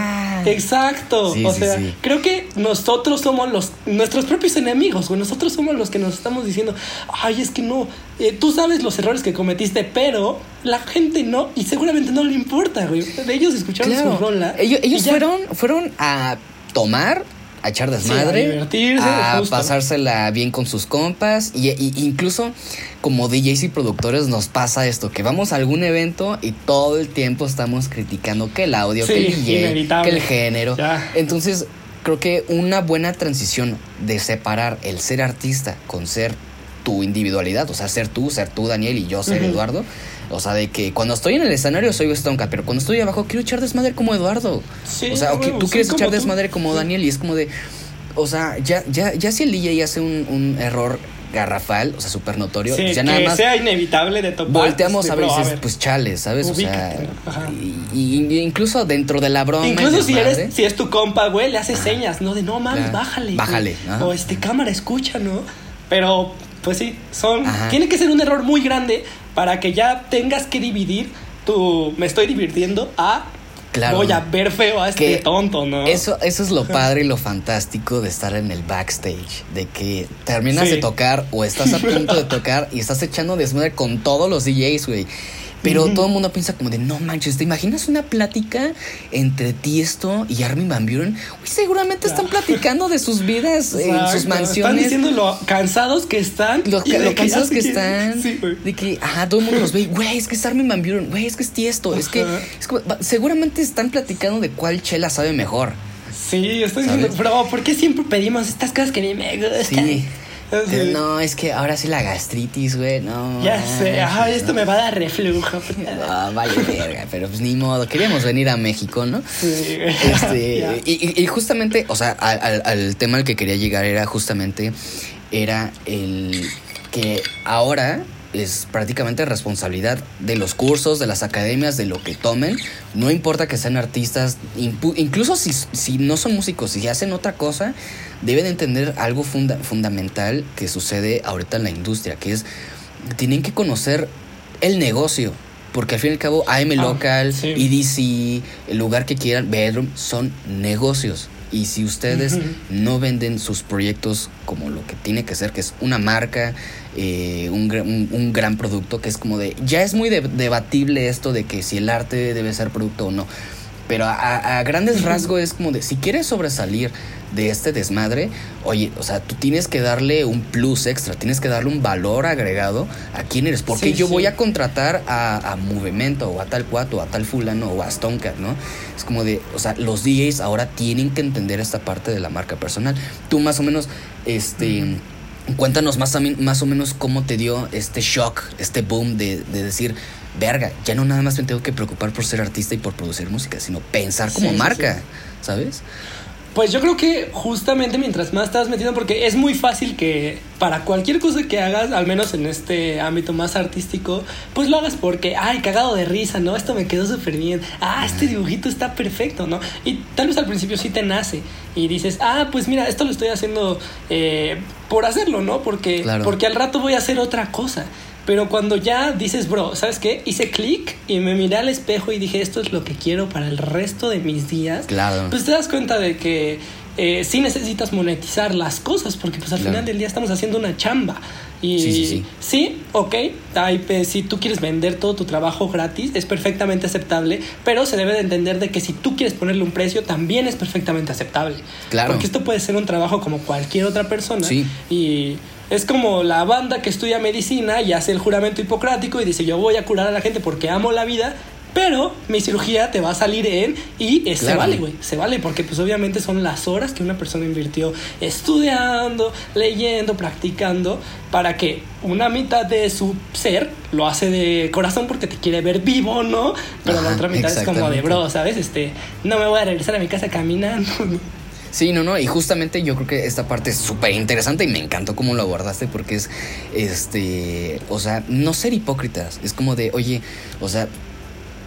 [SPEAKER 3] Exacto.
[SPEAKER 2] Sí,
[SPEAKER 3] o
[SPEAKER 2] sí,
[SPEAKER 3] sea,
[SPEAKER 2] sí.
[SPEAKER 3] creo que nosotros somos los nuestros propios enemigos, güey. Nosotros somos los que nos estamos diciendo, ay, es que no, eh, tú sabes los errores que cometiste, pero la gente no, y seguramente no le importa, güey. Ellos escucharon
[SPEAKER 2] Claro.
[SPEAKER 3] su rola.
[SPEAKER 2] Ellos, ellos fueron, fueron a tomar, a echar desmadre,
[SPEAKER 3] Sí, a divertirse,
[SPEAKER 2] a
[SPEAKER 3] justo.
[SPEAKER 2] pasársela bien con sus compas. Y, y- incluso como DJs y productores nos pasa esto, que vamos a algún evento y todo el tiempo estamos criticando que el audio,
[SPEAKER 3] Sí,
[SPEAKER 2] que el DJ,
[SPEAKER 3] inevitable.
[SPEAKER 2] que el género.
[SPEAKER 3] Ya.
[SPEAKER 2] Entonces, creo que una buena transición de separar el ser artista con ser tu individualidad, o sea, ser tú, ser tú, Daniel, y yo ser. Eduardo. O sea, de que cuando estoy en el escenario soy Stonka, pero cuando estoy abajo quiero echar desmadre como Eduardo.
[SPEAKER 3] Sí,
[SPEAKER 2] o sea, o que
[SPEAKER 3] huevo,
[SPEAKER 2] tú quieres echar
[SPEAKER 3] tú.
[SPEAKER 2] desmadre como. Daniel y es como de. O sea, ya, ya, ya si el DJ hace un, un error garrafal, o sea, súper notorio,
[SPEAKER 3] Sí,
[SPEAKER 2] pues ya
[SPEAKER 3] que
[SPEAKER 2] nada más
[SPEAKER 3] sea inevitable de topar.
[SPEAKER 2] volteamos
[SPEAKER 3] este,
[SPEAKER 2] a ver y
[SPEAKER 3] bro,
[SPEAKER 2] dices, pues chale, ¿sabes? O sea, y, y- incluso dentro de la broma.
[SPEAKER 3] Incluso si eres, si es tu compa, güey, le haces señas, ¿no? De no mames,
[SPEAKER 2] Claro.
[SPEAKER 3] bájale. güey".
[SPEAKER 2] Bájale, ajá.
[SPEAKER 3] O este cámara escucha, ¿no? Pero, pues sí, son.
[SPEAKER 2] Ajá.
[SPEAKER 3] Tiene que ser un error muy grande para que ya tengas que dividir tu me estoy divirtiendo a
[SPEAKER 2] Claro.
[SPEAKER 3] voy a ver feo a este
[SPEAKER 2] Que
[SPEAKER 3] tonto, ¿no?
[SPEAKER 2] Eso, eso es lo padre y lo fantástico de estar en el backstage. De que terminas
[SPEAKER 3] Sí.
[SPEAKER 2] de tocar o estás a punto de tocar y estás echando desmadre con todos los DJs, güey. Pero todo el mundo piensa como de, no manches, ¿te imaginas una plática entre Tiesto y Armin Van Buren? Uy, seguramente están platicando de sus vidas en sus
[SPEAKER 3] Están
[SPEAKER 2] mansiones.
[SPEAKER 3] diciendo lo cansados que están.
[SPEAKER 2] Lo,
[SPEAKER 3] y de
[SPEAKER 2] lo cansados que están.
[SPEAKER 3] Sí,
[SPEAKER 2] de que, ajá, todo el mundo los ve. Güey, es que es Armin Van Buren. Güey, es que es Tiesto. Es que, es como- va- seguramente están platicando de cuál chela sabe mejor.
[SPEAKER 3] Sí, estoy diciendo, bro, ¿por qué siempre pedimos estas cosas que mí me gustan?
[SPEAKER 2] Sí. No, es que ahora sí la gastritis, güey. No.
[SPEAKER 3] Ya sé, ajá, esto
[SPEAKER 2] no.
[SPEAKER 3] me va a dar reflujo.
[SPEAKER 2] Ah, vaya verga, pero pues ni modo. Queríamos venir a México, ¿no?
[SPEAKER 3] Sí,
[SPEAKER 2] Este, y, justamente, o sea, al, al- al tema al que quería llegar era justamente, era el que ahora es prácticamente responsabilidad de los cursos, de las academias, de lo que tomen. No importa que sean artistas, incluso si, si no son músicos, si hacen otra cosa, deben entender algo funda- fundamental que sucede ahorita en la industria, que es, tienen que conocer el negocio. Porque al fin y al cabo, AM
[SPEAKER 3] Ah,
[SPEAKER 2] Local,
[SPEAKER 3] sí.
[SPEAKER 2] EDC, el lugar que quieran, Bedroom, son negocios. Y si ustedes no venden sus proyectos como lo que tiene que ser, que es una marca, eh, un, un- un gran producto, que es como de... Ya es muy de- debatible esto de que si el arte debe ser producto o no. Pero a, a- a grandes rasgos es como de, si quieres sobresalir de este desmadre, oye, o sea, tú tienes que darle un plus extra, tienes que darle un valor agregado a quién eres. Porque
[SPEAKER 3] Sí,
[SPEAKER 2] yo
[SPEAKER 3] sí.
[SPEAKER 2] voy a contratar a, a Movimento o a tal cuato o a tal fulano o a Stonker, ¿no? Es como de, o sea, los DJs ahora tienen que entender esta parte de la marca personal. Tú más o menos, este... Cuéntanos más, más o menos cómo te dio este shock, este boom de, de decir, verga, ya no nada más me tengo que preocupar por ser artista y por producir música, sino pensar como
[SPEAKER 3] Sí,
[SPEAKER 2] marca. ¿sabes?
[SPEAKER 3] Pues yo creo que justamente mientras más estás metiendo, porque es muy fácil que para cualquier cosa que hagas, al menos en este ámbito más artístico, pues lo hagas porque, ay, cagado de risa, ¿no? Esto me quedó súper bien. Ah, este dibujito está perfecto, ¿no? Y tal vez al principio sí te nace y dices, ah, pues mira, esto lo estoy haciendo eh, por hacerlo, ¿no? Porque,
[SPEAKER 2] Claro.
[SPEAKER 3] porque al rato voy a hacer otra cosa. Pero cuando ya dices, bro, ¿sabes qué? Hice clic y me miré al espejo y dije, esto es lo que quiero para el resto de mis días
[SPEAKER 2] Claro.
[SPEAKER 3] pues te das cuenta de que eh, sí necesitas monetizar las cosas, porque pues al
[SPEAKER 2] Claro.
[SPEAKER 3] final del día estamos haciendo una chamba. Y
[SPEAKER 2] Sí, sí, sí.
[SPEAKER 3] sí, ok, pues, si tú quieres vender todo tu trabajo gratis, es perfectamente aceptable, pero se debe de entender de que si tú quieres ponerle un precio, también es perfectamente aceptable.
[SPEAKER 2] Claro.
[SPEAKER 3] Porque esto puede ser un trabajo como cualquier otra persona.
[SPEAKER 2] Sí.
[SPEAKER 3] Y es como la banda que estudia medicina y hace el juramento hipocrático y dice yo voy a curar a la gente porque amo la vida, pero mi cirugía te va a salir en y eh, se vale, güey, se vale porque pues obviamente son las horas que una persona invirtió estudiando, leyendo, practicando para que una mitad de su ser lo hace de corazón porque te quiere ver vivo, ¿no? Pero la otra mitad es como de bro, ¿sabes? Este, no me voy a regresar a mi casa caminando.
[SPEAKER 2] Sí, no, no, y justamente yo creo que esta parte es súper interesante y me encantó cómo lo abordaste porque es, este, o sea, no ser hipócritas, es como de, oye, o sea,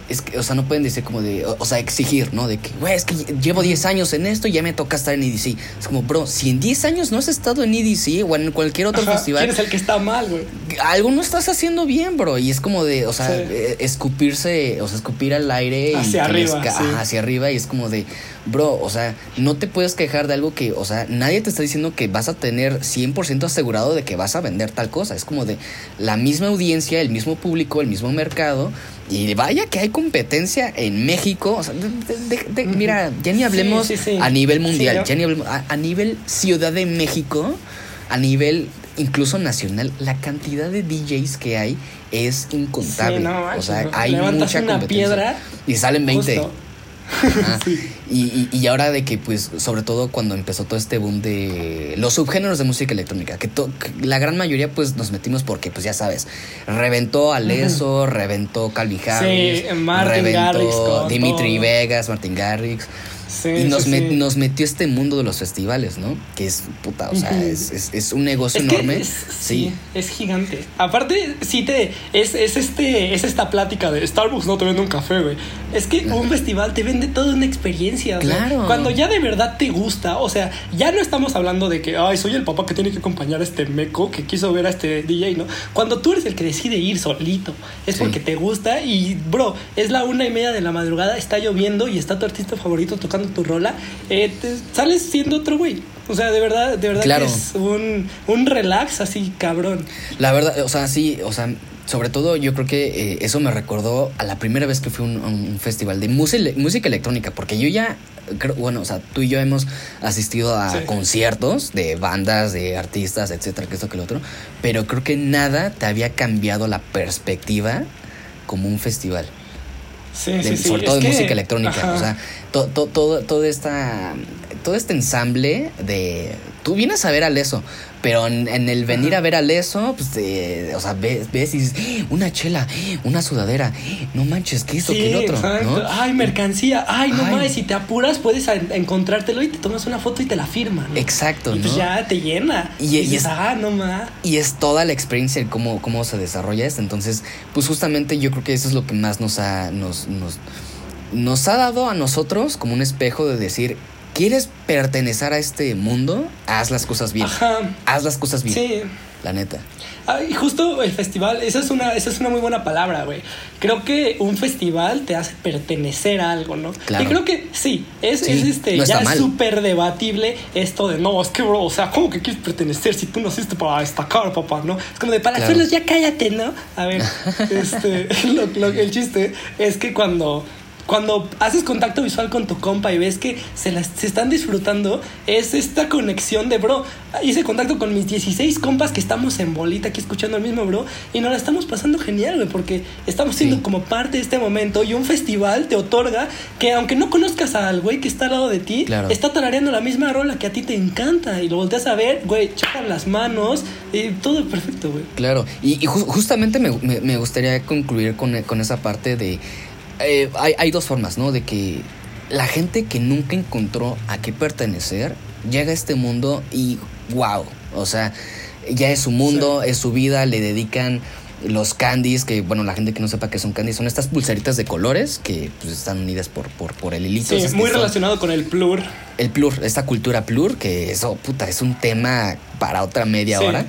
[SPEAKER 2] es que, o sea, no pueden decir como de, o, o sea, exigir, ¿no? De que, güey, es que llevo 10 años en esto y ya me toca estar en EDC. Es como, bro, si en 10 años no has estado en EDC o en cualquier otro
[SPEAKER 3] Ajá,
[SPEAKER 2] festival,
[SPEAKER 3] ¿Quién es el que está mal, güey?
[SPEAKER 2] algo no estás haciendo bien, bro. Y es como de, o sea,
[SPEAKER 3] Sí.
[SPEAKER 2] eh, escupirse, o sea, escupir al aire y
[SPEAKER 3] Hacia
[SPEAKER 2] les
[SPEAKER 3] arriba,
[SPEAKER 2] ca-
[SPEAKER 3] sí.
[SPEAKER 2] ajá, hacia arriba. Y es como de, bro, o sea, no te puedes quejar de algo que, o sea, nadie te está diciendo que vas a tener 100% asegurado de que vas a vender tal cosa. Es como de la misma audiencia, el mismo público, el mismo mercado. Y vaya que hay competencia en México. O sea, de- de- de- mira, ya ni hablemos
[SPEAKER 3] sí, sí.
[SPEAKER 2] a nivel mundial, ya ni hablemos a, a nivel Ciudad de México, a nivel incluso nacional, la cantidad de DJs que hay es incontable.
[SPEAKER 3] No
[SPEAKER 2] o sea, hay mucha
[SPEAKER 3] una
[SPEAKER 2] competencia.
[SPEAKER 3] piedra,
[SPEAKER 2] y salen 20.
[SPEAKER 3] Justo.
[SPEAKER 2] Y, y, y ahora de que, pues, sobre todo cuando empezó todo este boom de los subgéneros de música electrónica, que, to- que la gran mayoría, pues, nos metimos porque, pues, ya sabes, reventó Aleso, reventó Calvin Harris,
[SPEAKER 3] Martin Garrix con
[SPEAKER 2] Dimitri
[SPEAKER 3] todo.
[SPEAKER 2] Vegas, Martin Garrix.
[SPEAKER 3] Sí,
[SPEAKER 2] y nos,
[SPEAKER 3] sí,
[SPEAKER 2] met-
[SPEAKER 3] sí.
[SPEAKER 2] nos metió este mundo de los festivales, ¿no? Que es puta, o sea,
[SPEAKER 3] Ujú.
[SPEAKER 2] es, es- es un negocio
[SPEAKER 3] Es
[SPEAKER 2] enorme.
[SPEAKER 3] es-
[SPEAKER 2] sí.
[SPEAKER 3] es gigante. Aparte, sí te. Es, es este. Es esta plática de Starbucks no te vende un café, güey. Es que un festival te vende toda una experiencia.
[SPEAKER 2] Claro.
[SPEAKER 3] cuando ya de verdad te gusta, o sea, ya no estamos hablando de que, ay, soy el papá que tiene que acompañar a este meco que quiso ver a este DJ, ¿no? Cuando tú eres el que decide ir solito, es porque te gusta y, bro, es la una y media de la madrugada, está lloviendo y está tu artista favorito tocando tu rola, eh, te sales siendo otro güey. O sea, de verdad, de verdad
[SPEAKER 2] Claro.
[SPEAKER 3] que es un, un relax así, cabrón.
[SPEAKER 2] La verdad, o sea, sí, o sea, sobre todo yo creo que eh, eso me recordó a la primera vez que fui a un, festival de música, música electrónica, porque yo ya, creo, bueno, o sea, tú y yo hemos asistido a
[SPEAKER 3] Sí.
[SPEAKER 2] conciertos de bandas, de artistas, etcétera, que esto, que lo otro, pero creo que nada te había cambiado la perspectiva como un festival.
[SPEAKER 3] Sí,
[SPEAKER 2] de-
[SPEAKER 3] sí, sí.
[SPEAKER 2] sobre todo
[SPEAKER 3] Es
[SPEAKER 2] de
[SPEAKER 3] que-
[SPEAKER 2] música electrónica.
[SPEAKER 3] ajá.
[SPEAKER 2] O sea, to- to- todo, todo, esta, todo este ensamble de. Tú vienes a ver al eso, pero en, en el venir a ver al eso, pues, eh, o sea, ves, ves y dices, "¡Ah! una chela, una sudadera, no manches, ¿qué
[SPEAKER 3] Sí,
[SPEAKER 2] qué el otro? ¿no?
[SPEAKER 3] Ay, mercancía. Ay, no mames, si te apuras puedes encontrártelo y te tomas una foto y te la firman. ¿no?
[SPEAKER 2] Exacto,
[SPEAKER 3] Y pues
[SPEAKER 2] ¿no?
[SPEAKER 3] ya te llena.
[SPEAKER 2] Y-
[SPEAKER 3] Y,
[SPEAKER 2] y
[SPEAKER 3] dices,
[SPEAKER 2] es-
[SPEAKER 3] ah, no más.
[SPEAKER 2] Y es toda la experiencia de cómo, cómo se desarrolla esto. Entonces, pues justamente yo creo que eso es lo que más nos ha, nos, nos, nos ha dado a nosotros como un espejo de decir, ¿quieres pertenecer a este mundo? Haz las cosas bien.
[SPEAKER 3] Ajá.
[SPEAKER 2] Haz las cosas bien.
[SPEAKER 3] Sí.
[SPEAKER 2] La neta.
[SPEAKER 3] Ah, y justo el festival, esa es una, esa es una muy buena palabra, güey. Creo que un festival te hace pertenecer a algo, ¿no?
[SPEAKER 2] Claro.
[SPEAKER 3] Y creo que sí, es,
[SPEAKER 2] Sí,
[SPEAKER 3] es este,
[SPEAKER 2] no
[SPEAKER 3] ya es súper debatible esto de no, es que bro, o sea, ¿cómo que quieres pertenecer si tú naciste para destacar, papá, no? Es como de para
[SPEAKER 2] Claro.
[SPEAKER 3] hacerlos ya cállate, ¿no? A ver, este, lo- lo- el chiste es que cuando cuando haces contacto visual con tu compa y ves que se, las, se están disfrutando, es esta conexión de, bro, hice contacto con mis 16 compas que estamos en bolita aquí escuchando el mismo, bro, y nos la estamos pasando genial, güey, porque estamos siendo
[SPEAKER 2] Sí.
[SPEAKER 3] como parte de este momento y un festival te otorga que aunque no conozcas al güey que está al lado de ti,
[SPEAKER 2] Claro.
[SPEAKER 3] está tarareando la misma rola que a ti te encanta y lo volteas a ver, güey, chocan las manos y todo perfecto, güey.
[SPEAKER 2] Claro. Y, y ju- justamente me, me- me gustaría concluir con, con esa parte de... eh, hay, hay dos formas, ¿no? De que la gente que nunca encontró a qué pertenecer llega a este mundo y wow. O sea, ya es su mundo, es su vida, le dedican los candies, que bueno, la gente que no sepa qué son candies, son estas pulseritas de colores que pues, están unidas por, por, por el hilito.
[SPEAKER 3] Sí,
[SPEAKER 2] Esas
[SPEAKER 3] muy
[SPEAKER 2] son-
[SPEAKER 3] relacionado con el plur.
[SPEAKER 2] el plur, esta cultura plur, que eso, puta, es un tema para otra media
[SPEAKER 3] Sí.
[SPEAKER 2] hora.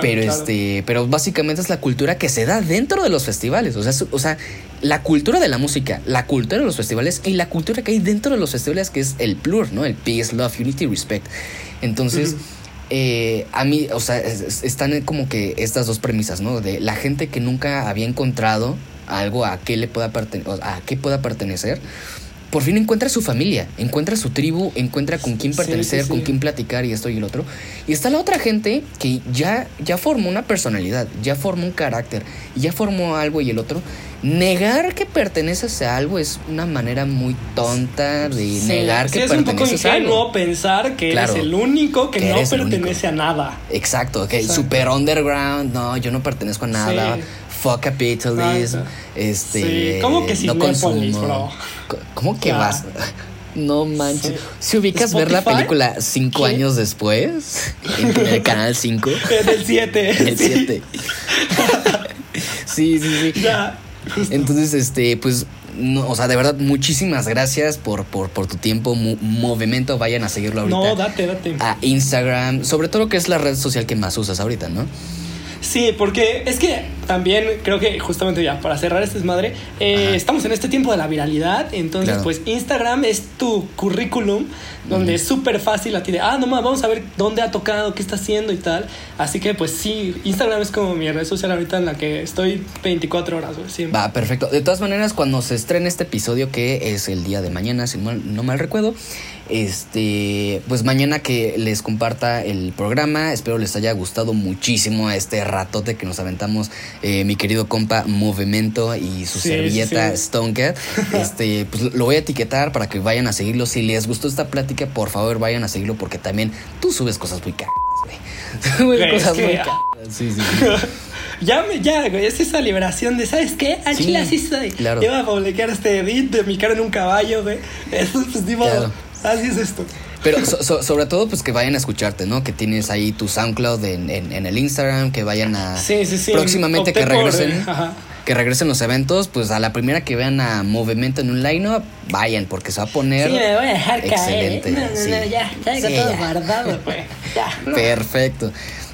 [SPEAKER 2] Pero
[SPEAKER 3] Claro.
[SPEAKER 2] este, pero básicamente es la cultura que se da dentro de los festivales. O sea, o sea, la cultura de la música, la cultura de los festivales y la cultura que hay dentro de los festivales, que es el plur, ¿no? El peace, love, unity, respect. Entonces. Eh, a mí, o sea, es- es- están como que estas dos premisas, ¿no? De la gente que nunca había encontrado algo a qué le pueda a qué pueda pertenecer, por fin encuentra su familia, encuentra su tribu, encuentra con quién
[SPEAKER 3] Sí,
[SPEAKER 2] pertenecer,
[SPEAKER 3] sí,
[SPEAKER 2] con quién platicar y esto y el otro. Y está la otra gente que ya, ya formó una personalidad, ya formó un carácter, ya formó algo y el otro. Negar que perteneces a algo es una manera muy tonta de negar que
[SPEAKER 3] es un poco
[SPEAKER 2] perteneces a
[SPEAKER 3] ingenuo
[SPEAKER 2] algo.
[SPEAKER 3] pensar que
[SPEAKER 2] Claro.
[SPEAKER 3] eres el único que,
[SPEAKER 2] Que
[SPEAKER 3] no pertenece a nada.
[SPEAKER 2] Exacto, que
[SPEAKER 3] Exacto.
[SPEAKER 2] super underground, no, yo no pertenezco a nada. Fuck capitalism,
[SPEAKER 3] Exacto.
[SPEAKER 2] este.
[SPEAKER 3] Sí, ¿cómo que
[SPEAKER 2] no consumo.
[SPEAKER 3] bro?
[SPEAKER 2] ¿Cómo que vas? No manches.
[SPEAKER 3] Sí.
[SPEAKER 2] Si ubicas ver la película cinco
[SPEAKER 3] ¿Qué?
[SPEAKER 2] años después, en el canal 5,
[SPEAKER 3] En el 7.
[SPEAKER 2] en el 7. sí, sí, sí.
[SPEAKER 3] Ya.
[SPEAKER 2] Entonces, este, pues, no, o sea, de verdad, muchísimas gracias por, por, por tu tiempo, mu- movimiento. Vayan a seguirlo ahorita.
[SPEAKER 3] No, date, date.
[SPEAKER 2] A Instagram, sobre todo que es la red social que más usas ahorita, ¿no?
[SPEAKER 3] Sí, porque es que también creo que justamente ya para cerrar este desmadre, eh, estamos en este tiempo de la viralidad, entonces
[SPEAKER 2] Claro.
[SPEAKER 3] pues Instagram es tu currículum donde es súper fácil a ti de, ah, no más, vamos a ver dónde ha tocado, qué está haciendo y tal. Así que pues sí, Instagram es como mi red social ahorita en la que estoy 24 horas, güey, siempre.
[SPEAKER 2] Va, perfecto. De todas maneras, cuando se estrene este episodio, que es el día de mañana, si no mal, no mal recuerdo, este, pues mañana que les comparta el programa, espero les haya gustado muchísimo este ratote que nos aventamos eh, mi querido compa Movimiento y su
[SPEAKER 3] Sí,
[SPEAKER 2] servilleta
[SPEAKER 3] sí.
[SPEAKER 2] Stonecat. Este, pues lo voy a etiquetar para que vayan a seguirlo. Si les gustó esta plática, por favor vayan a seguirlo porque también tú subes cosas muy caras, güey. Subes cosas
[SPEAKER 3] que-
[SPEAKER 2] muy caras. Sí, sí, sí.
[SPEAKER 3] Ya, me, ya, güey, es esa liberación de, ¿sabes qué? Al
[SPEAKER 2] Sí,
[SPEAKER 3] chile así soy.
[SPEAKER 2] claro.
[SPEAKER 3] Yo voy a publicar este edit de mi cara en un caballo, güey. Eso, pues, ni modo.
[SPEAKER 2] Claro.
[SPEAKER 3] Así es esto.
[SPEAKER 2] Pero so- so- sobre todo, pues que vayan a escucharte, ¿no? Que tienes ahí tu SoundCloud en, en- en el Instagram, que vayan a.
[SPEAKER 3] Sí, sí, sí.
[SPEAKER 2] Próximamente que
[SPEAKER 3] por,
[SPEAKER 2] regresen.
[SPEAKER 3] eh, ajá.
[SPEAKER 2] Que regresen los eventos, pues a la primera que vean a Movimiento en un line-up, vayan, porque se va a poner.
[SPEAKER 3] Sí, me voy a dejar
[SPEAKER 2] excelente.
[SPEAKER 3] caer. ¿eh? No, no,
[SPEAKER 2] sí.
[SPEAKER 3] no, ya, ya
[SPEAKER 2] Sí,
[SPEAKER 3] todo
[SPEAKER 2] ya.
[SPEAKER 3] guardado, güey. Ya. no.
[SPEAKER 2] Perfecto.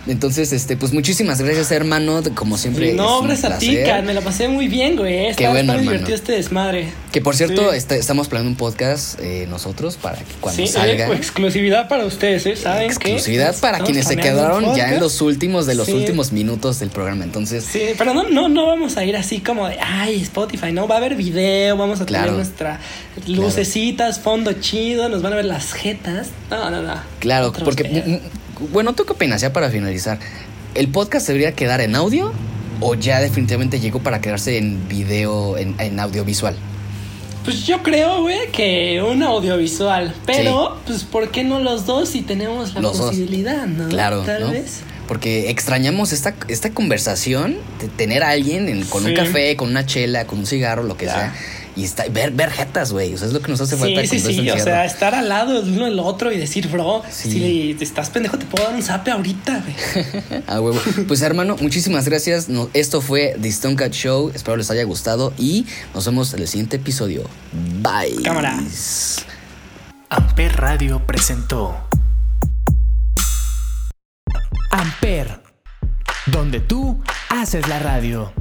[SPEAKER 2] Entonces, este, pues muchísimas gracias, hermano. Como siempre.
[SPEAKER 3] No, gracias a ti, me la pasé muy bien, güey. Está,
[SPEAKER 2] Qué bueno, hermano.
[SPEAKER 3] divertido este desmadre.
[SPEAKER 2] Que por cierto,
[SPEAKER 3] Sí.
[SPEAKER 2] este, estamos planeando un podcast eh, nosotros para que cuando
[SPEAKER 3] Sí,
[SPEAKER 2] salga.
[SPEAKER 3] eh, exclusividad para ustedes, ¿eh? ¿Saben qué?
[SPEAKER 2] exclusividad para quienes se quedaron ya en los últimos de los
[SPEAKER 3] Sí.
[SPEAKER 2] últimos minutos del programa. Entonces,
[SPEAKER 3] Sí, pero no, no, no vamos a ir así como de, ay, Spotify, no, va a haber video, vamos a
[SPEAKER 2] Claro.
[SPEAKER 3] tener nuestras lucecitas, fondo chido, nos van a ver las jetas. No, no, no.
[SPEAKER 2] Claro,
[SPEAKER 3] Otros
[SPEAKER 2] porque, bueno, ¿tú qué opinas ya para finalizar? ¿El podcast debería quedar en audio o ya definitivamente llegó para quedarse en video, en, en audiovisual?
[SPEAKER 3] Pues yo creo, güey, que un audiovisual, pero, pues, ¿por qué no los dos si tenemos la
[SPEAKER 2] Los dos.
[SPEAKER 3] posibilidad, no?
[SPEAKER 2] Claro,
[SPEAKER 3] Tal
[SPEAKER 2] ¿no?
[SPEAKER 3] vez.
[SPEAKER 2] Porque extrañamos esta, esta conversación de tener a alguien en- con un café, con una chela, con un cigarro, lo que sea. Y está, ver, ver jetas, güey. O sea, es lo que nos hace falta
[SPEAKER 3] Sí, sí, sí, o sea, estar al lado de uno del otro y decir, bro,
[SPEAKER 2] Sí.
[SPEAKER 3] si estás pendejo, te puedo dar un zape ahorita, güey.
[SPEAKER 2] A huevo. Pues hermano, muchísimas gracias. No- esto fue The Stone Cat Show. Espero les haya gustado y nos vemos en el siguiente episodio. Bye.
[SPEAKER 3] Cámara.
[SPEAKER 1] Amper Radio presentó Amper, donde tú haces la radio.